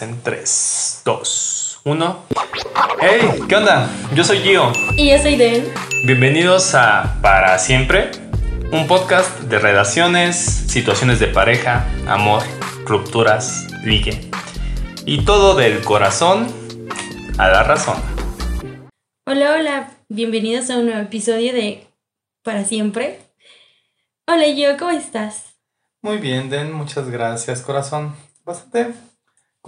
En 3, 2, 1. ¡Hey! ¿Qué onda? Yo soy Gio. Y yo soy Den. Bienvenidos a Para Siempre, un podcast de relaciones, situaciones de pareja, amor, rupturas, ligue. Y todo del corazón a la razón. Hola, hola. Bienvenidos a un nuevo episodio de Para Siempre. Hola, Gio, ¿cómo estás? Muy bien, Den. Muchas gracias, corazón. Bastante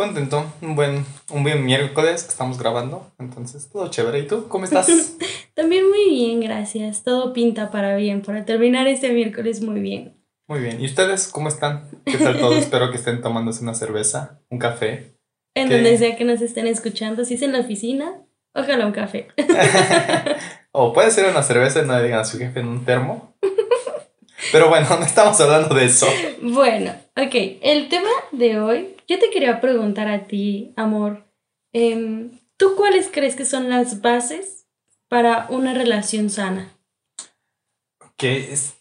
contento. Un buen, un buen miércoles que estamos grabando. Entonces, todo chévere. ¿Y tú? ¿Cómo estás? También muy bien, gracias. Todo pinta para bien. Para terminar este miércoles muy bien. Muy bien. ¿Y ustedes cómo están? ¿Qué tal todo? Espero que estén tomándose una cerveza, un café. En donde sea que nos estén escuchando. Si es en la oficina, ojalá un café. o puede ser una cerveza y no le digan a su jefe en un termo. Pero bueno, no estamos hablando de eso. bueno, ok. El tema de hoy, yo te quería preguntar a ti, amor. em, ¿Tú cuáles crees que son las bases para una relación sana? Que es.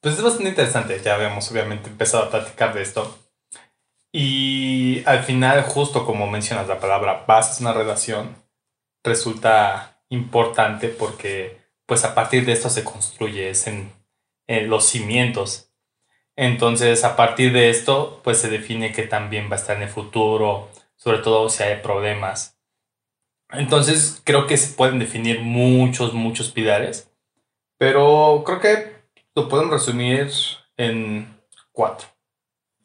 Pues es bastante interesante. Ya habíamos obviamente empezado a platicar de esto. Y al final, justo como mencionas la palabra bases una relación, resulta importante porque pues a partir de esto se construye es en, los cimientos. Entonces, a partir de esto, pues se define que también va a estar en el futuro, sobre todo si hay problemas. Entonces, creo que se pueden definir muchos, muchos pilares, pero creo que lo podemos resumir en cuatro.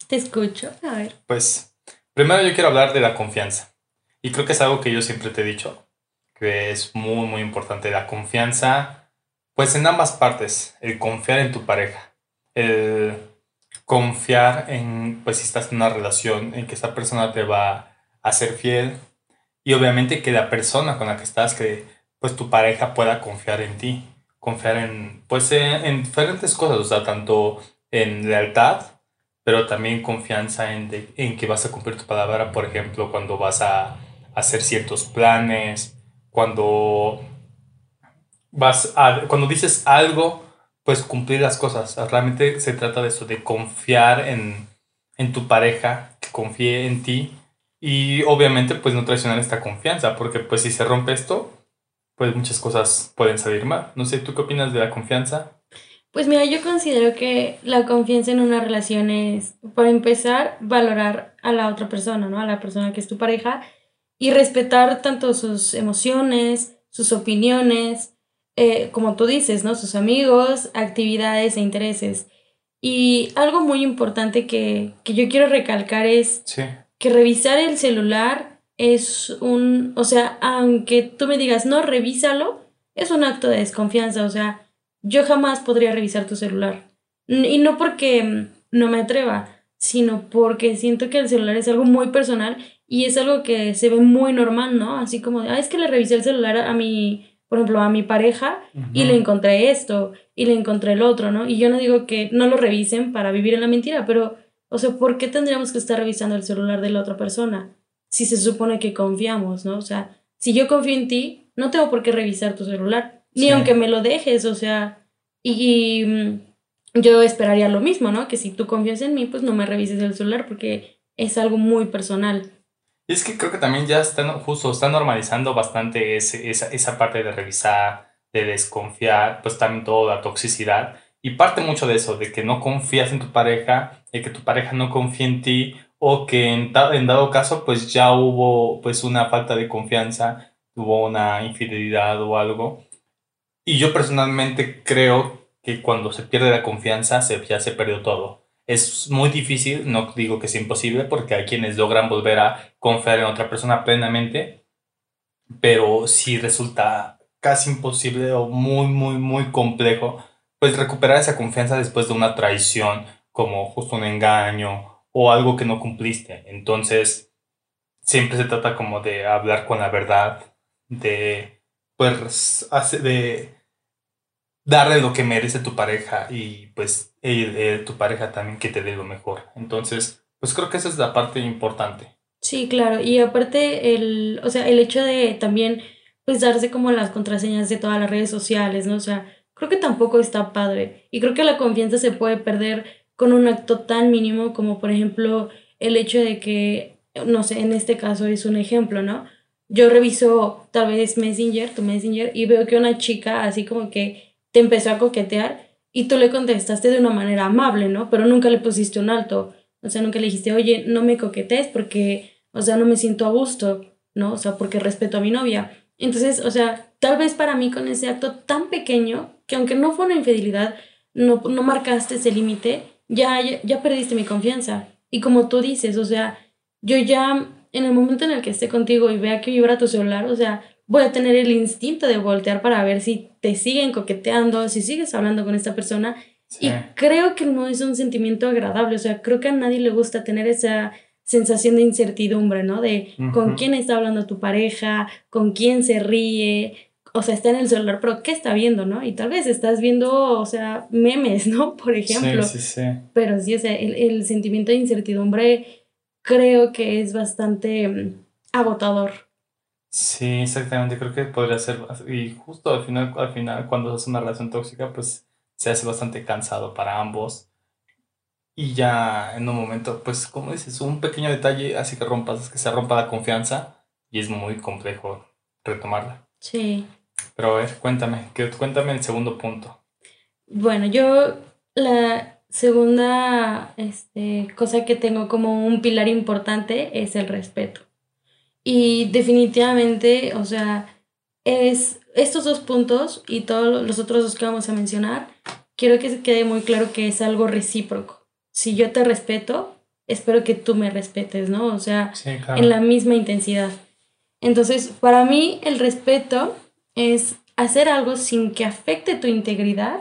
Te escucho. A ver. Pues, primero yo quiero hablar de la confianza. Y creo que es algo que yo siempre te he dicho, que es muy, muy importante. La confianza, pues en ambas partes, el confiar en tu pareja, el confiar en, pues si estás en una relación, en que esa persona te va a ser fiel. Y obviamente que la persona con la que estás, que pues tu pareja pueda confiar en ti, confiar en, pues en, en diferentes cosas, o sea, tanto en lealtad, pero también confianza en, de- en que vas a cumplir tu palabra, por ejemplo, cuando vas a hacer ciertos planes, cuando vas a, cuando dices algo, pues cumplir las cosas. Realmente se trata de eso, de confiar en, en tu pareja, que confíe en ti y obviamente pues no traicionar esta confianza, porque pues si se rompe esto, pues muchas cosas pueden salir mal. No sé, ¿tú qué opinas de la confianza? Pues mira, yo considero que la confianza en una relación es, para empezar, valorar a la otra persona, ¿no? A la persona que es tu pareja y respetar tanto sus emociones, sus opiniones, eh, como tú dices, ¿no? Sus amigos, actividades e intereses. Y algo muy importante que, que yo quiero recalcar es Sí. que revisar el celular es un, o sea, aunque tú me digas, no, revísalo, es un acto de desconfianza, o sea, yo jamás podría revisar tu celular. Y no porque mm, no me atreva, sino porque siento que el celular es algo muy personal y es algo que se ve muy normal, ¿no? Así como, ah, es que le revisé el celular a mi, por ejemplo, a mi pareja y le encontré esto y le encontré el otro, ¿no? Y yo no digo que no lo revisen para vivir en la mentira, pero, o sea, ¿por qué tendríamos que estar revisando el celular de la otra persona? Si se supone que confiamos, ¿no? O sea, si yo confío en ti, no tengo por qué revisar tu celular, ni aunque me lo dejes, o sea, y, y, mm, yo esperaría lo mismo, ¿no? Que si tú confías en mí, pues no me revises el celular porque es algo muy personal. Y es que creo que también ya están, justo, están normalizando bastante ese- esa, esa parte de revisar, de desconfiar, pues también toda la toxicidad. Y parte mucho de eso, de que no confías en tu pareja, de que tu pareja no confía en ti, o que en, en dado caso, pues ya hubo pues una falta de confianza, hubo una infidelidad o algo. Y yo personalmente creo que cuando se pierde la confianza, se, ya se perdió todo. Es muy difícil, no digo que sea imposible, porque hay quienes logran volver a confiar en otra persona plenamente, pero sí resulta casi imposible o muy, muy, muy complejo, pues recuperar esa confianza después de una traición, como justo un engaño o algo que no cumpliste. Entonces, siempre se trata como de hablar con la verdad, de, pues, hace- de darle lo que merece tu pareja y pues él- él, tu pareja también que te dé lo mejor. Entonces, pues creo que esa es la parte importante. Sí, claro. Y aparte, el, o sea, el hecho de también, pues, darse como las contraseñas de todas las redes sociales, ¿no? O sea, creo que tampoco está padre. Y creo que la confianza se puede perder con un acto tan mínimo como, por ejemplo, el hecho de que no sé, en este caso es un ejemplo, ¿no? Yo reviso tal vez Messenger, tu Messenger, y veo que una chica así como que te empezó a coquetear y tú le contestaste de una manera amable, ¿no? Pero nunca le pusiste un alto. O sea, nunca le dijiste, oye, no me coquetees porque, o sea, no me siento a gusto, ¿no? O sea, porque respeto a mi novia. Entonces, o sea, tal vez para mí con ese acto tan pequeño, que aunque no fue una infidelidad, no, no marcaste ese límite, ya, ya, perdiste mi confianza. Y como tú dices, o sea, yo ya en el momento en el que esté contigo y vea que vibra tu celular, o sea, voy a tener el instinto de voltear para ver si te siguen coqueteando, si sigues hablando con esta persona. Y creo que no es un sentimiento agradable, o sea, creo que a nadie le gusta tener esa sensación de incertidumbre, ¿no? De con quién está hablando tu pareja, con quién se ríe, o sea, está en el celular, pero ¿qué está viendo, no? Y tal vez estás viendo, o sea, memes, ¿no? Por ejemplo. Sí, sí, sí. Pero sí, o sea, el, el sentimiento de incertidumbre creo que es bastante mm, agotador. Sí, exactamente, creo que podría ser, y justo al final, al final, cuando se hace una relación tóxica, pues se hace bastante cansado para ambos y ya en un momento, pues como dices, un pequeño detalle así que rompas, que se rompa la confianza y es muy complejo retomarla. Sí. Pero a ver, cuéntame, que, cuéntame el segundo punto. Bueno, yo la segunda este, cosa que tengo como un pilar importante es el respeto. Y definitivamente, o sea, es estos dos puntos y todos los otros dos que vamos a mencionar, quiero que se quede muy claro que es algo recíproco si yo te respeto, espero que tú me respetes, ¿no? O sea, en la misma intensidad. Entonces, para mí el respeto es hacer algo sin que afecte tu integridad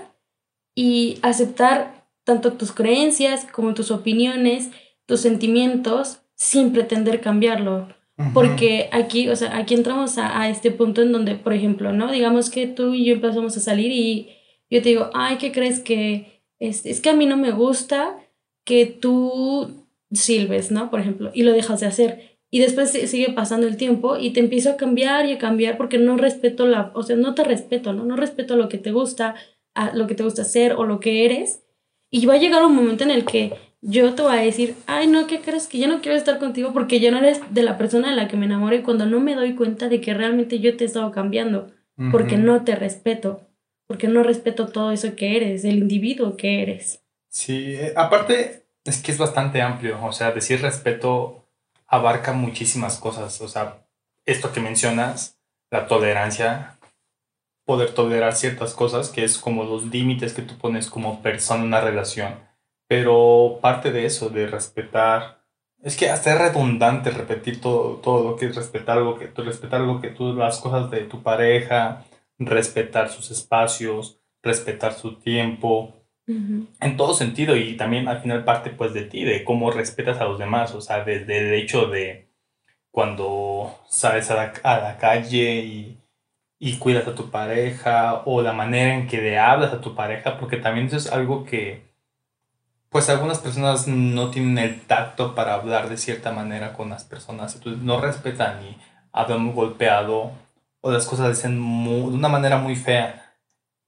y aceptar tanto tus creencias como tus opiniones, tus sentimientos, sin pretender cambiarlo. Porque aquí, o sea, aquí entramos a, a, este punto en donde, por ejemplo, ¿no? Digamos que tú y yo empezamos a salir y yo te digo, ay, ¿qué crees que es, es que a mí no me gusta que tú silbes, ¿no? Por ejemplo, y lo dejas de hacer. Y después sigue pasando el tiempo y te empiezo a cambiar y a cambiar porque no respeto la, o sea, no te respeto, ¿no? No respeto lo que te gusta, a lo que te gusta hacer o lo que eres. Y va a llegar un momento en el que yo te voy a decir, ay, no, ¿qué crees? Que yo no quiero estar contigo porque ya no eres de la persona de la que me enamoré cuando no me doy cuenta de que realmente yo te he estado cambiando, porque no te respeto, porque no respeto todo eso que eres, el individuo que eres. Sí, eh, aparte es que es bastante amplio, o sea, decir respeto abarca muchísimas cosas, o sea, esto que mencionas, la tolerancia, poder tolerar ciertas cosas, que es como los límites que tú pones como persona en una relación, pero parte de eso, de respetar, es que hasta es redundante repetir todo, todo lo que es respetar algo que tú, respetar algo que tú, las cosas de tu pareja, respetar sus espacios, respetar su tiempo, en todo sentido y también al final parte pues de ti, de cómo respetas a los demás, o sea, desde el hecho de cuando sales a la, calle y, y, cuidas a tu pareja o la manera en que le hablas a tu pareja, porque también eso es algo que pues algunas personas no tienen el tacto para hablar de cierta manera con las personas, entonces no respetan y hablan golpeado o las cosas dicen de una manera muy fea.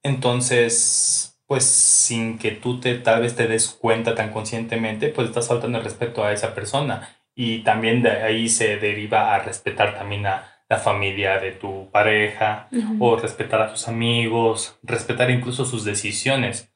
Entonces, pues sin que tú te tal vez te des cuenta tan conscientemente, pues estás faltando el respeto a esa persona. Y también de ahí se deriva a respetar también a la familia de tu pareja o respetar a tus amigos, respetar incluso sus decisiones.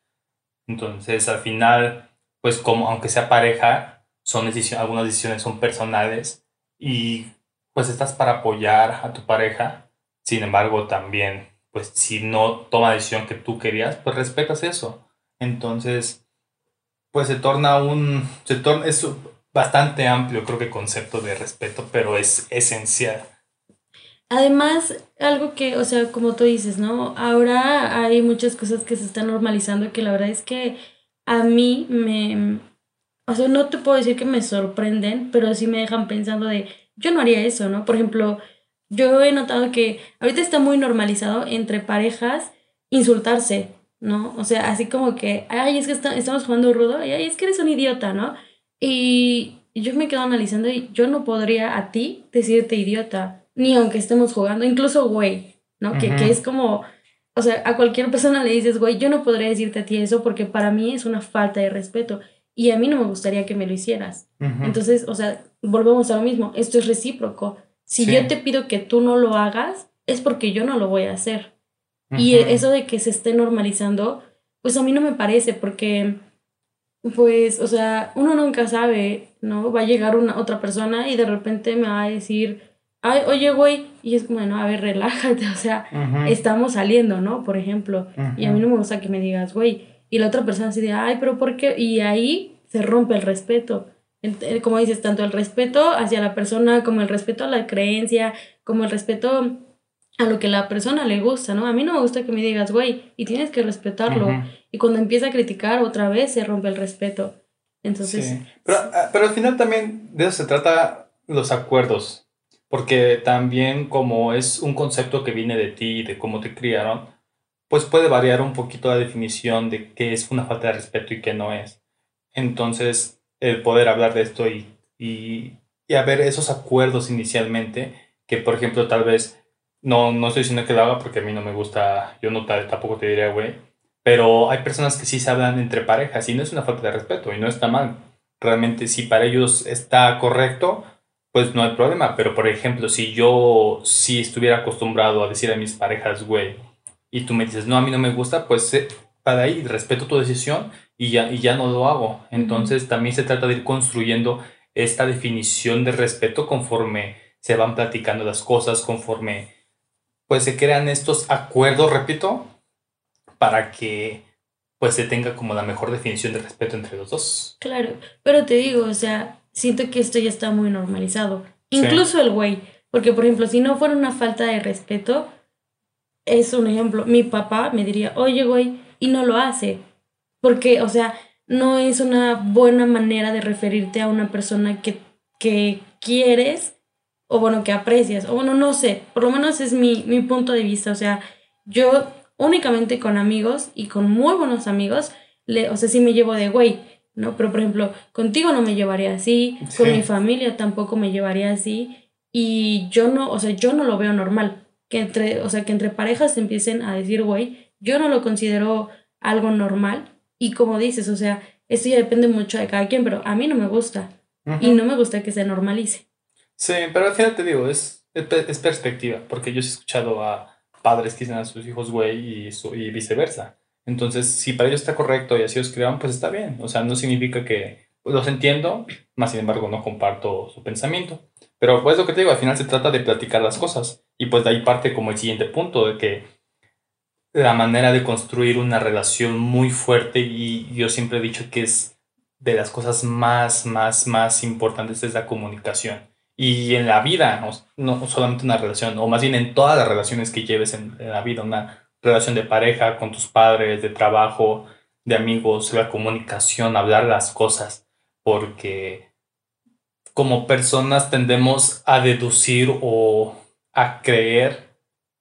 Entonces, al final, pues como aunque sea pareja, son decisiones, algunas decisiones son personales y pues estás para apoyar a tu pareja. Sin embargo, también pues si no toma la decisión que tú querías, pues respetas eso. Entonces, pues se torna un, se torna, es bastante amplio creo que concepto de respeto, pero es esencial. Además, algo que, o sea, como tú dices, ¿no? Ahora hay muchas cosas que se están normalizando que la verdad es que a mí me, o sea, no te puedo decir que me sorprenden, pero sí me dejan pensando de, yo no haría eso, ¿no? Por ejemplo, yo he notado que ahorita está muy normalizado entre parejas insultarse, ¿no? O sea, así como que, ay, es que estamos jugando rudo, y ay, es que eres un idiota, ¿no? Y yo me quedo analizando y yo no podría a ti decirte idiota, ni aunque estemos jugando, incluso güey, ¿no? que, que es como, o sea, a cualquier persona le dices, güey, yo no podría decirte a ti eso porque para mí es una falta de respeto y a mí no me gustaría que me lo hicieras. Entonces, o sea, volvemos a lo mismo, esto es recíproco. Si Sí. yo te pido que tú no lo hagas, es porque yo no lo voy a hacer. Y eso de que se esté normalizando, pues a mí no me parece, porque, pues, o sea, uno nunca sabe, ¿no? Va a llegar una otra persona y de repente me va a decir, ay, oye, güey, y es como, no, a ver, relájate, o sea, Ujú. estamos saliendo, ¿no? Por ejemplo, y a mí no me gusta que me digas, güey, y la otra persona así de, ay, pero ¿por qué? Y ahí se rompe el respeto. Eh, Como dices, tanto el respeto hacia la persona, como el respeto a la creencia, como el respeto a lo que la persona le gusta, ¿no? A mí no me gusta que me digas, güey, y tienes que respetarlo. Ujú. Y cuando empieza a criticar otra vez, se rompe el respeto. Entonces, Sí. Pero, ah, pero al final también de eso se trata los acuerdos, porque también como es un concepto que viene de ti y de cómo te criaron, pues puede variar un poquito la definición de qué es una falta de respeto y qué no es. Entonces, el poder hablar de esto y, y, y haber esos acuerdos inicialmente, que por ejemplo tal vez, no, no estoy diciendo que lo haga porque a mí no me gusta, yo no ta- tampoco te diría, güey, pero hay personas que sí se hablan entre parejas y no es una falta de respeto y no está mal. Realmente si para ellos está correcto, pues no hay problema. Pero por ejemplo, si yo sí estuviera acostumbrado a decir a mis parejas, güey, y tú me dices, no, a mí no me gusta, pues eh, para ahí respeto tu decisión y ya, y ya no lo hago. Entonces también se trata de ir construyendo esta definición de respeto conforme se van platicando las cosas, conforme pues se crean estos acuerdos, repito, para que pues se tenga como la mejor definición de respeto entre los dos. claro. Pero te digo, o sea, siento que esto ya está muy normalizado. Sí. Incluso el güey. Porque, por ejemplo, si no fuera una falta de respeto, es un ejemplo. Mi papá me diría, oye, güey, y no lo hace. Porque, o sea, no es una buena manera de referirte a una persona que, que quieres o bueno, que aprecias. O bueno, no sé, por lo menos es mi, mi punto de vista. O sea, yo únicamente con amigos y con muy buenos amigos, le, o sea, sí me llevo de güey, ¿no? Pero por ejemplo, contigo no me llevaría así, con mi familia tampoco me llevaría así. Y yo no, o sea, yo no lo veo normal. Que entre, o sea, que entre parejas empiecen a decir, güey, yo no lo considero algo normal. Y como dices, o sea, esto ya depende mucho de cada quien, pero a mí no me gusta. Y no me gusta que se normalice. Sí, pero al final te digo, es, es es perspectiva, porque yo he escuchado a padres que dicen a sus hijos güey y, su- y viceversa. Entonces, si para ellos está correcto y así los crearon, pues está bien. O sea, no significa que los entiendo, más sin embargo no comparto su pensamiento. Pero pues lo que te digo, al final se trata de platicar las cosas. Y pues de ahí parte como el siguiente punto, de que la manera de construir una relación muy fuerte y yo siempre he dicho que es de las cosas más, más, más importantes es la comunicación. Y en la vida, no solamente una relación, o más bien en todas las relaciones que lleves en, en la vida, una relación de pareja, con tus padres, de trabajo, de amigos, la comunicación, hablar las cosas, porque como personas tendemos a deducir o a creer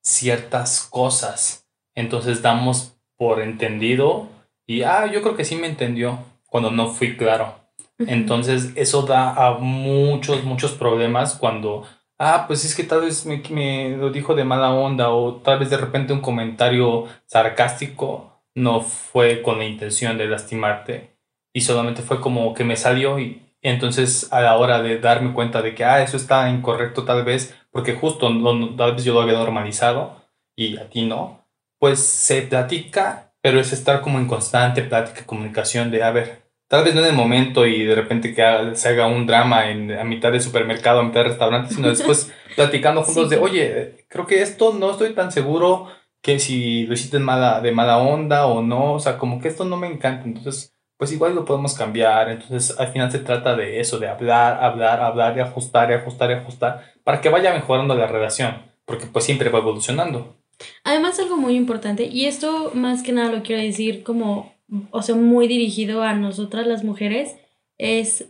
ciertas cosas. Entonces damos por entendido y, ah, yo creo que sí me entendió cuando no fui claro. Entonces eso da a muchos, muchos problemas cuando, ah, pues es que tal vez me, lo dijo de mala onda o tal vez de repente un comentario sarcástico no fue con la intención de lastimarte y solamente fue como que me salió y entonces a la hora de darme cuenta de que, ah, eso está incorrecto tal vez, porque justo lo- tal vez yo lo había normalizado y a ti no, pues se platica, pero es estar como en constante plática, comunicación de, a ver, tal vez no en el momento y de repente que se haga un drama en, a mitad de supermercado, a mitad de restaurante, sino después platicando juntos Sí. de, oye, creo que esto no estoy tan seguro que si lo hiciste mala, de mala onda o no, o sea, como que esto no me encanta, entonces, pues igual lo podemos cambiar, entonces al final se trata de eso, de hablar, hablar, hablar y ajustar y ajustar y ajustar para que vaya mejorando la relación, porque pues siempre va evolucionando. Además, algo muy importante, y esto más que nada lo quiero decir como, o sea, muy dirigido a nosotras las mujeres, es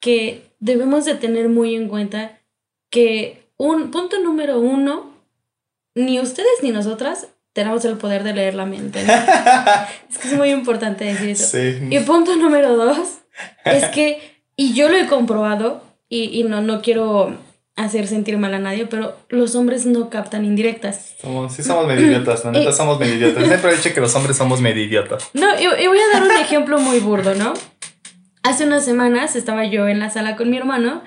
que debemos de tener muy en cuenta que un punto número uno, ni ustedes ni nosotras tenemos el poder de leer la mente. ¿no? es que es muy importante decir eso. Y punto número dos es que, y yo lo he comprobado, y, y no, no quiero hacer sentir mal a nadie, pero los hombres no captan indirectas. Somos, sí somos medio idiotas, la neta Eh. somos medio idiotas. Siempre he dicho que los hombres somos medio idiotas. No, y, y voy a dar un ejemplo muy burdo, ¿no? Hace unas semanas estaba yo en la sala con mi hermano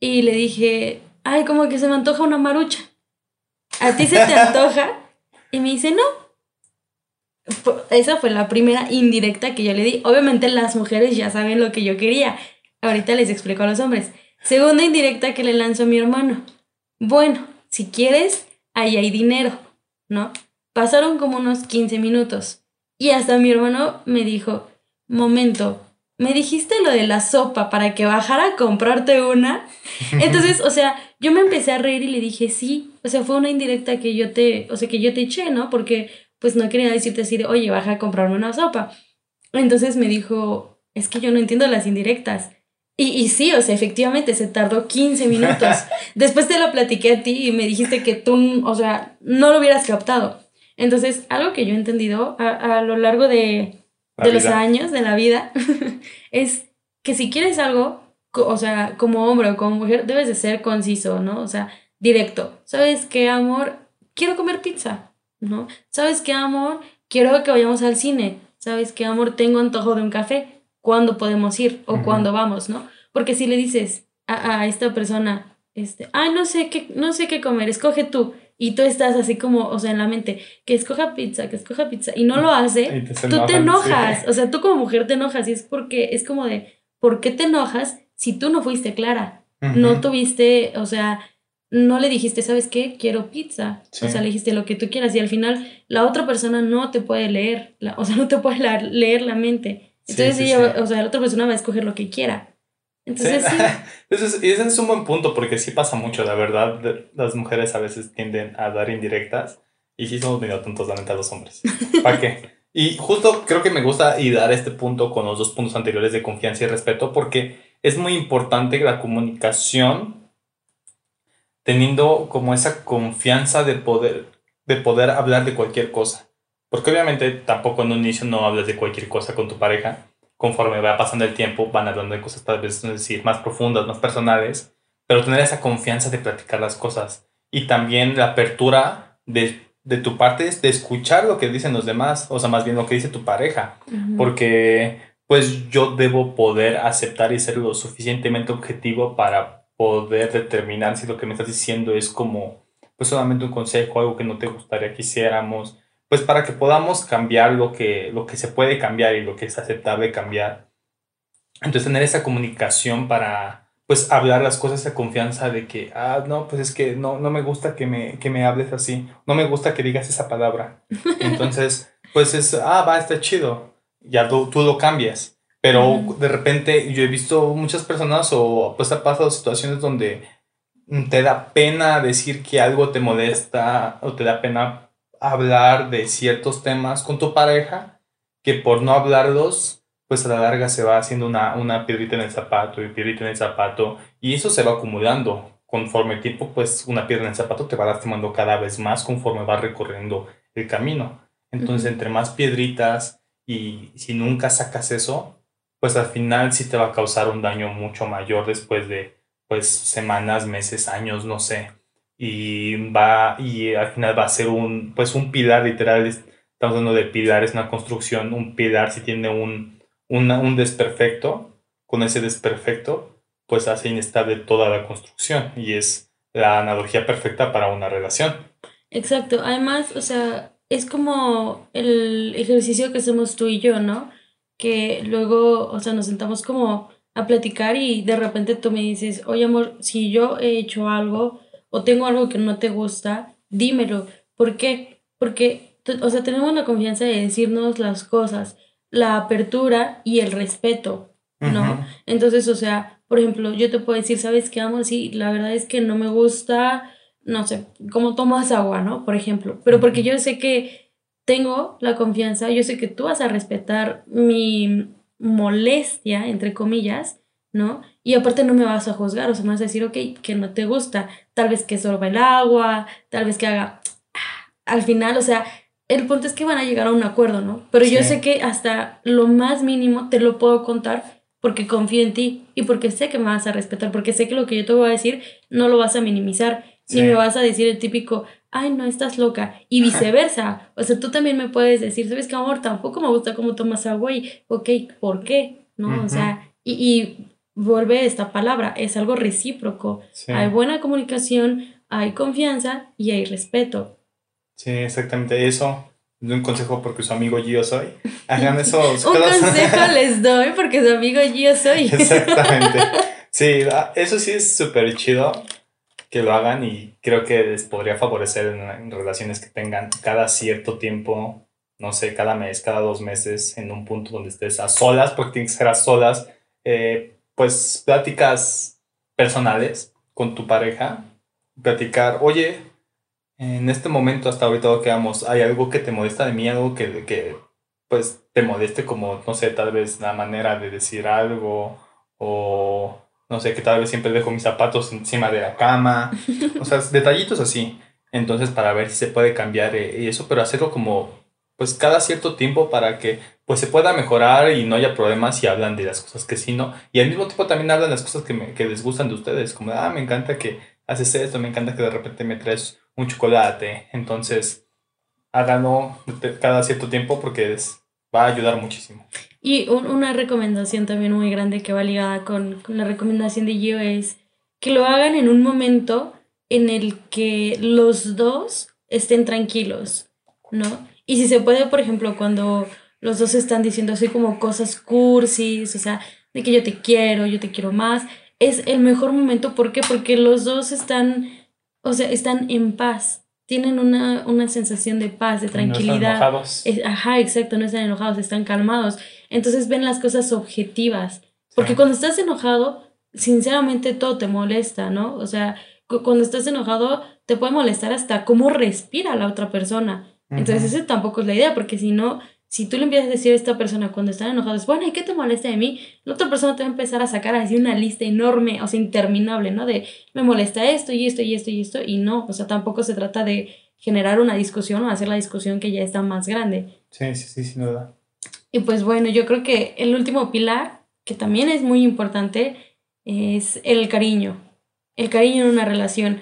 y le dije, ay, como que se me antoja una marucha. ¿A ti se te antoja? Y me dice, no. Esa fue la primera indirecta que yo le di. Obviamente las mujeres ya saben lo que yo quería. Ahorita les explico a los hombres. Segunda indirecta que le lanzó a mi hermano. Bueno, si quieres, ahí hay dinero, ¿no? Pasaron como unos 15 minutos. Y hasta mi hermano me dijo, momento, me dijiste lo de la sopa para que bajara a comprarte una. Entonces, o sea, yo me empecé a reír y le dije, sí, o sea, fue una indirecta que yo te, o sea, que yo te eché, ¿no? Porque pues no quería decirte así de, oye, baja a comprarme una sopa. Entonces me dijo, es que yo no entiendo las indirectas. Y, y sí, o sea, efectivamente se tardó 15 minutos. Después te lo platiqué a ti y me dijiste que tú, o sea, no lo hubieras captado. Entonces, algo que yo he entendido a, a lo largo de, de los años de la vida es que si quieres algo, o sea, como hombre o como mujer, debes de ser conciso, ¿no? O sea, directo. ¿Sabes qué, amor? Quiero comer pizza, ¿no? ¿Sabes qué, amor? Quiero que vayamos al cine. ¿Sabes qué, amor? Tengo antojo de un café. ¿Cuándo podemos ir? ¿O cuándo vamos, no? Porque si le dices a, a esta persona, este, ay, no sé qué, no sé qué comer, escoge tú y tú estás así como, o sea, en la mente, que escoja pizza, que escoja pizza, y no lo hace, tú te enojas, o sea, tú como mujer te enojas, y es porque es como de, ¿por qué te enojas si tú no fuiste clara? No tuviste, o sea, no le dijiste, ¿sabes qué? Quiero pizza. O sea, le dijiste lo que tú quieras y al final la otra persona no te puede leer, o sea, no te puede leer la mente. Entonces ella, o sea, la otra persona va a escoger lo que quiera. Entonces, sí. ese, es, un buen punto porque sí pasa mucho, la verdad. Las mujeres a veces tienden a dar indirectas y sí somos medio tontos, la los hombres. ¿Para qué? Y justo creo que me gusta y dar este punto con los dos puntos anteriores de confianza y respeto porque es muy importante la comunicación teniendo como esa confianza de poder, de poder hablar de cualquier cosa. Porque obviamente tampoco en un inicio no hablas de cualquier cosa con tu pareja, conforme va pasando el tiempo, van hablando de cosas tal vez, decir, más profundas, más personales, pero tener esa confianza de platicar las cosas. Y también la apertura de, de tu parte de escuchar lo que dicen los demás, o sea, más bien lo que dice tu pareja, porque pues yo debo poder aceptar y ser lo suficientemente objetivo para poder determinar si lo que me estás diciendo es como pues solamente un consejo, algo que no te gustaría que hiciéramos, pues para que podamos cambiar lo que, lo que se puede cambiar y lo que es aceptable cambiar. Entonces tener esa comunicación para pues hablar las cosas de confianza de que, ah, no, pues es que no, no me gusta que me, que me hables así, no me gusta que digas esa palabra. Entonces, pues es, ah, va, está chido, ya tú, tú lo cambias. Pero de repente yo he visto muchas personas o pues ha pasado situaciones donde te da pena decir que algo te molesta o te da pena hablar de ciertos temas con tu pareja que por no hablarlos, pues a la larga se va haciendo una, una piedrita en el zapato y piedrita en el zapato y eso se va acumulando. Conforme el tiempo, pues una piedra en el zapato te va lastimando cada vez más conforme va recorriendo el camino. Entonces, entre más piedritas y si nunca sacas eso, pues al final sí te va a causar un daño mucho mayor después de pues semanas, meses, años, no sé y va y al final va a ser un pues un pilar literal estamos hablando de pilar es una construcción un pilar si tiene un un desperfecto con ese desperfecto pues hace inestable toda la construcción y es la analogía perfecta para una relación. Exacto además o sea es como el ejercicio que hacemos tú y yo no que luego o sea nos sentamos como a platicar y de repente tú me dices oye amor si yo he hecho algo o tengo algo que no te gusta, dímelo. ¿Por qué? Porque, o sea, tenemos la confianza de decirnos las cosas, la apertura y el respeto, ¿no? Entonces, o sea, por ejemplo, yo te puedo decir, ¿sabes qué, amo? Sí, la verdad es que no me gusta, no sé, cómo tomas agua, ¿no? Por ejemplo, pero porque yo sé que tengo la confianza, yo sé que tú vas a respetar mi molestia, entre comillas, ¿no? Y aparte no me vas a juzgar, o sea, me vas a decir, ok, que no te gusta, tal vez que sorba el agua, tal vez que haga... Al final, o sea, el punto es que van a llegar a un acuerdo, ¿no? Pero yo sé que hasta lo más mínimo te lo puedo contar porque confío en ti y porque sé que me vas a respetar, porque sé que lo que yo te voy a decir no lo vas a minimizar, ni me vas a decir el típico, ay, no, estás loca, y viceversa. O sea, tú también me puedes decir, ¿sabes qué, amor? Tampoco me gusta cómo tomas agua y, ok, ¿por qué? ¿No? O sea, y, y vuelve esta palabra, es algo recíproco. Hay buena comunicación, hay confianza y hay respeto. Sí, exactamente eso. Un consejo porque su amigo yo soy. Hagan eso. un consejo les doy porque su amigo yo soy. Exactamente. Sí, ah, eso sí es súper chido que lo hagan y creo que les podría favorecer en, relaciones que tengan cada cierto tiempo, no sé, cada mes, cada dos meses, en un punto donde estés a solas, porque tienes que ser a solas, eh, pues pláticas personales con tu pareja, platicar, oye, en este momento hasta ahorita lo que vamos, hay algo que te molesta de mí, algo que, que pues te moleste como, no sé, tal vez la manera de decir algo o no sé, que tal vez siempre dejo mis zapatos encima de la cama, o sea, detallitos así. Entonces, para ver si se puede cambiar eh, eso, pero hacerlo como, pues, cada cierto tiempo para que, pues, se pueda mejorar y no haya problemas y hablan de las cosas que sí, ¿no? Y al mismo tiempo también hablan las cosas que, me, que de ustedes, como, ah, me encanta que haces esto, me encanta que de repente me traes un chocolate. Entonces, háganlo cada cierto tiempo porque es, va a ayudar muchísimo. Y una recomendación también muy grande que va ligada con, la recomendación de Gio es que lo hagan en un momento en el que los dos estén tranquilos, ¿no? Y si se puede, por ejemplo, cuando los dos están diciendo así como cosas cursis, o sea, de que yo te quiero, yo te quiero más, es el mejor momento. ¿Por qué? Porque los dos están, o sea, están en paz tienen una, una sensación de paz, de tranquilidad. No están ajá, exacto, no están enojados, están calmados. Entonces ven las cosas objetivas. Porque cuando estás enojado, sinceramente todo te molesta, ¿no? O sea, cuando estás enojado, te puede molestar hasta cómo respira la otra persona. Entonces, esa tampoco es la idea, porque si no, si tú le empiezas a decir a esta persona cuando están enojados, bueno, ¿y qué te molesta de mí? La otra persona te va a empezar a sacar así una lista enorme, o sea, interminable, ¿no? De me molesta esto y esto y esto y esto, y no, o sea, tampoco se trata de generar una discusión o hacer la discusión que ya está más grande. Sí, sí, sí, sin duda. Y pues bueno, yo creo que el último pilar, que también es muy importante, es el cariño. El cariño en una relación.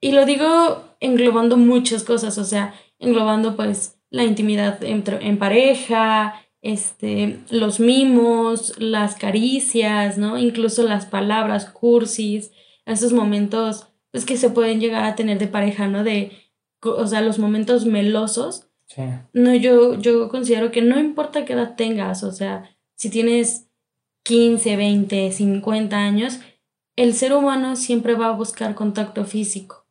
Y lo digo englobando muchas cosas, o sea, englobando pues la intimidad entre, en pareja, este, los mimos, las caricias, ¿no? Incluso las palabras cursis, esos momentos pues, que se pueden llegar a tener de pareja, ¿no? De, o sea, los momentos melosos. Sí. No, yo, yo considero que no importa qué edad tengas, o sea, si tienes 15, 20, 50 años, el ser humano siempre va a buscar contacto físico.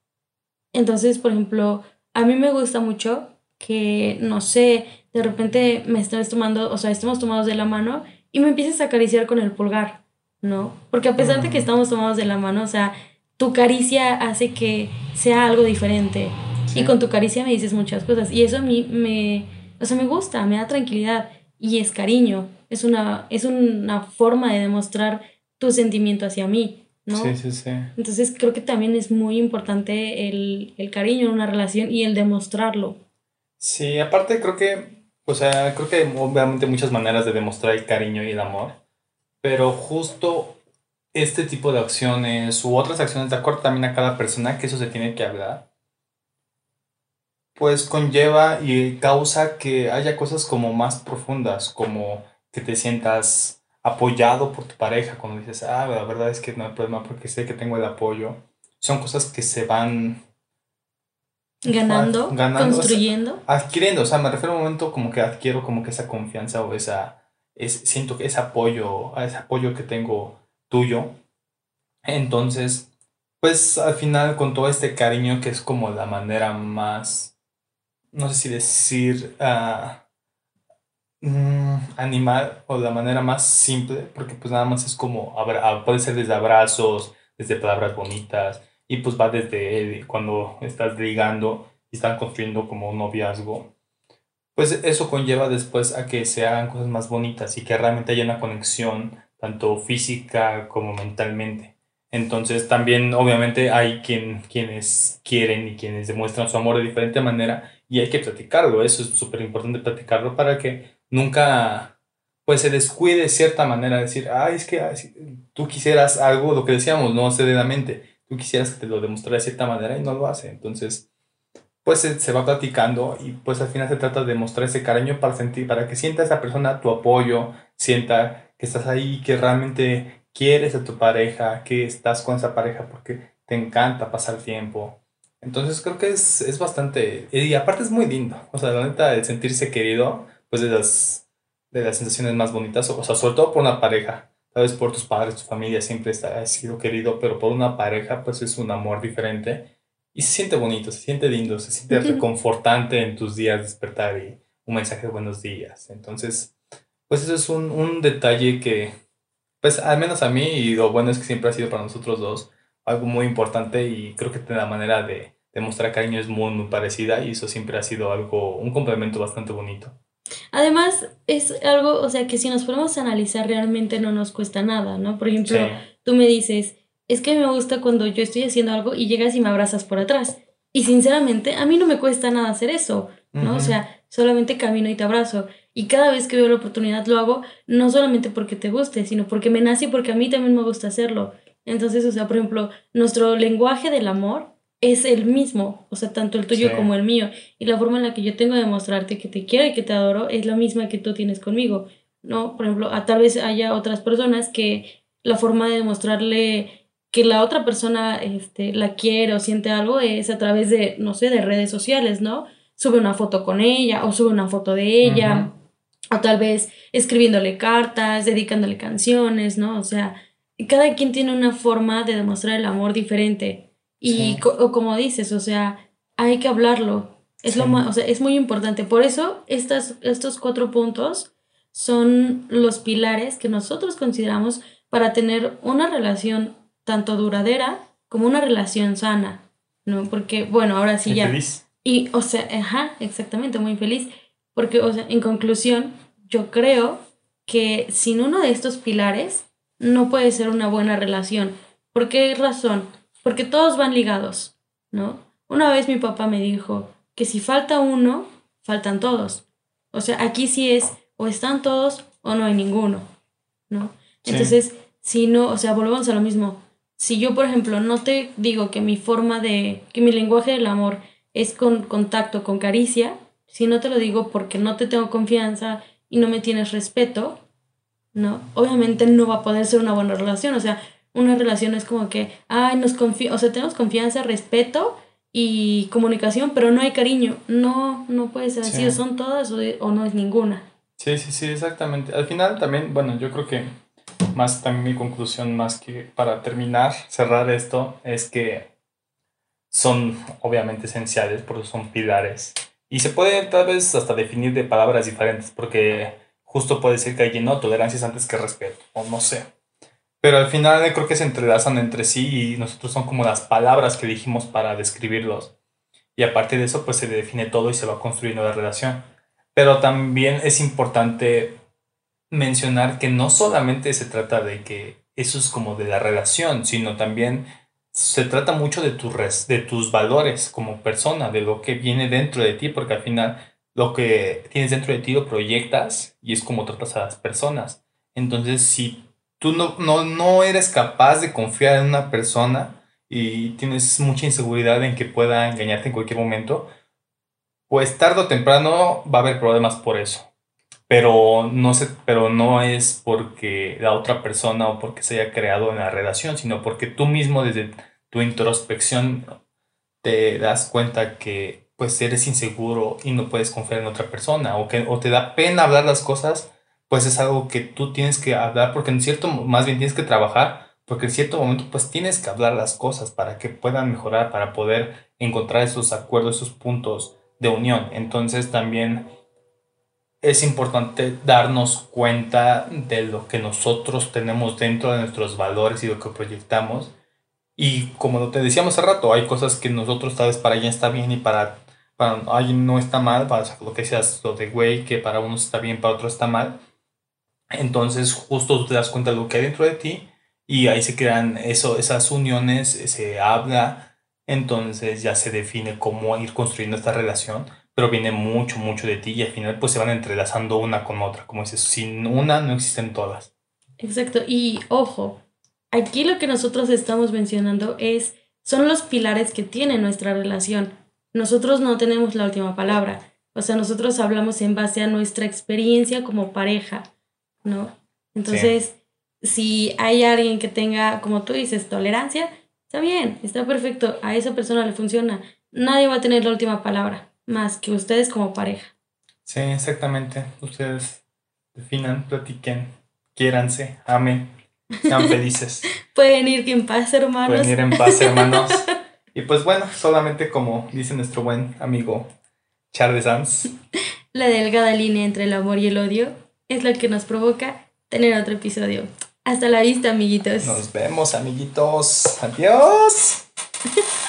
Entonces, por ejemplo, a mí me gusta mucho que, no sé, de repente me estés tomando, o sea, estemos tomados de la mano y me empieces a acariciar con el pulgar, ¿no? Porque a pesar de que estamos tomados de la mano, o sea, tu caricia hace que sea algo diferente. Y con tu caricia me dices muchas cosas. Y eso a mí me, o sea, me gusta, me da tranquilidad. Y es cariño. Es una, es una forma de demostrar tu sentimiento hacia mí, ¿no? Sí, sí, sí. Entonces creo que también es muy importante el, el cariño en una relación y el demostrarlo. Sí, aparte creo que, o sea, creo que hay obviamente muchas maneras de demostrar el cariño y el amor, pero justo este tipo de acciones u otras acciones, de acuerdo también a cada persona, que eso se tiene que hablar, pues conlleva y causa que haya cosas como más profundas, como que te sientas apoyado por tu pareja cuando dices, ah, la verdad es que no hay problema porque sé que tengo el apoyo. Son cosas que se van ganando, construyendo. adquiriendo, o sea, me refiero a un momento como que adquiero como que esa confianza o esa, es, siento que ese apoyo, ese apoyo que tengo tuyo. Entonces, pues al final con todo este cariño que es como la manera más, no sé si decir, uh, animal o la manera más simple, porque pues nada más es como, puede ser desde abrazos, desde palabras bonitas, y pues va desde cuando estás ligando y están construyendo como un noviazgo. Pues eso conlleva después a que se hagan cosas más bonitas y que realmente haya una conexión tanto física como mentalmente. Entonces también obviamente hay quien, quienes quieren y quienes demuestran su amor de diferente manera y hay que platicarlo, eso es súper importante platicarlo para que nunca pues se descuide de cierta manera, decir, ay, es que tú quisieras algo, lo que decíamos, no mente tú quisieras que te lo demostrara de cierta manera y no lo hace. Entonces, pues se, va platicando y pues al final se trata de mostrar ese cariño para sentir, para que sienta esa persona tu apoyo, sienta que estás ahí, que realmente quieres a tu pareja, que estás con esa pareja porque te encanta pasar tiempo. Entonces creo que es, es bastante, y aparte es muy lindo, o sea, la neta, el sentirse querido, pues de las, de las sensaciones más bonitas, o sea, sobre todo por una pareja, tal vez por tus padres, tu familia siempre está, has sido querido, pero por una pareja, pues es un amor diferente y se siente bonito, se siente lindo, se siente reconfortante en tus días despertar y un mensaje de buenos días. Entonces, pues eso es un, un detalle que, pues al menos a mí, y lo bueno es que siempre ha sido para nosotros dos, algo muy importante y creo que la manera de, demostrar cariño es muy, muy parecida y eso siempre ha sido algo, un complemento bastante bonito. Además, es algo, o sea, que si nos ponemos a analizar realmente no nos cuesta nada, ¿no? Por ejemplo, tú me dices, es que me gusta cuando yo estoy haciendo algo y llegas y me abrazas por atrás. Y sinceramente, a mí no me cuesta nada hacer eso, ¿no? O sea, solamente camino y te abrazo. Y cada vez que veo la oportunidad lo hago, no solamente porque te guste, sino porque me nace y porque a mí también me gusta hacerlo. Entonces, o sea, por ejemplo, nuestro lenguaje del amor es el mismo, o sea, tanto el tuyo como el mío. Y la forma en la que yo tengo de mostrarte que te quiero y que te adoro es la misma que tú tienes conmigo, ¿no? Por ejemplo, a, tal vez haya otras personas que la forma de demostrarle que la otra persona este, la quiere o siente algo es a través de, no sé, de redes sociales, ¿no? Sube una foto con ella o sube una foto de ella, o tal vez escribiéndole cartas, dedicándole canciones, ¿no? O sea, cada quien tiene una forma de demostrar el amor diferente. Y o como dices, o sea, hay que hablarlo. Es, lo o sea, es muy importante. Por eso estas, estos cuatro puntos son los pilares que nosotros consideramos para tener una relación tanto duradera como una relación sana, ¿no? Porque, bueno, ahora sí ya... Feliz. Y, o sea, ajá, exactamente, muy feliz. Porque, o sea, en conclusión, yo creo que sin uno de estos pilares no puede ser una buena relación. ¿Por qué razón? Porque todos van ligados, ¿no? Una vez mi papá me dijo que si falta uno, faltan todos. O sea, aquí sí es o están todos o no hay ninguno, ¿no? Entonces, si no, o sea, volvemos a lo mismo. Si yo, por ejemplo, no te digo que mi forma de, que mi lenguaje del amor es con contacto, con caricia, si no te lo digo porque no te tengo confianza y no me tienes respeto, ¿no? Obviamente no va a poder ser una buena relación, o sea, una relación es como que, ay, nos confía, o sea, tenemos confianza, respeto y comunicación, pero no hay cariño. No, no puede ser así, o son todas o, no es ninguna. Sí, sí, sí, exactamente. Al final también, bueno, yo creo que más también mi conclusión, más que para terminar, cerrar esto, es que son obviamente esenciales porque son pilares. Y se puede tal vez hasta definir de palabras diferentes, porque justo puede decir que hay no, tolerancia es antes que respeto, o no sé. Pero al final creo que se entrelazan entre sí y nosotros son como las palabras que dijimos para describirlos. Y a partir de eso pues se define todo y se va construyendo la relación. Pero también es importante mencionar que no solamente se trata de que eso es como de la relación, sino también se trata mucho de, tu de tus valores como persona, de lo que viene dentro de ti, porque al final lo que tienes dentro de ti lo proyectas y es como tratas a las personas. Entonces, si tú no, no, no eres capaz de confiar en una persona y tienes mucha inseguridad en que pueda engañarte en cualquier momento, pues tarde o temprano va a haber problemas por eso. Pero no, se, pero no es porque la otra persona o porque se haya creado en la relación, sino porque tú mismo desde tu introspección te das cuenta que pues eres inseguro y no puedes confiar en otra persona o que o te da pena hablar las cosas pues es algo que tú tienes que hablar, porque en cierto, más bien tienes que trabajar, porque en cierto momento pues tienes que hablar las cosas para que puedan mejorar, para poder encontrar esos acuerdos, esos puntos de unión. Entonces también es importante darnos cuenta de lo que nosotros tenemos dentro de nuestros valores y lo que proyectamos. Y como te decíamos hace rato, hay cosas que nosotros tal vez para ella está bien y para, para alguien no está mal, para lo que seas lo de güey, que para unos está bien, para otros está mal. Entonces justo tú te das cuenta de lo que hay dentro de ti y ahí se crean eso, esas uniones, se habla, entonces ya se define cómo ir construyendo esta relación, pero viene mucho, mucho de ti y al final pues se van entrelazando una con otra, como dices, sin una no existen todas. Exacto, y ojo, aquí lo que nosotros estamos mencionando es, son los pilares que tiene nuestra relación. Nosotros no tenemos la última palabra, o sea, nosotros hablamos en base a nuestra experiencia como pareja ¿no? Entonces, si hay alguien que tenga, como tú dices, tolerancia, está bien, está perfecto, a esa persona le funciona. Nadie va a tener la última palabra, más que ustedes como pareja. Sí, exactamente. Ustedes definan, platiquen, quiéranse, amen, sean felices. Pueden ir en paz, hermanos. Pueden ir en paz, hermanos. y pues bueno, solamente como dice nuestro buen amigo Charles Sanz. La delgada línea entre el amor y el odio es lo que nos provoca tener otro episodio. Hasta la vista, amiguitos. Nos vemos, amiguitos. Adiós.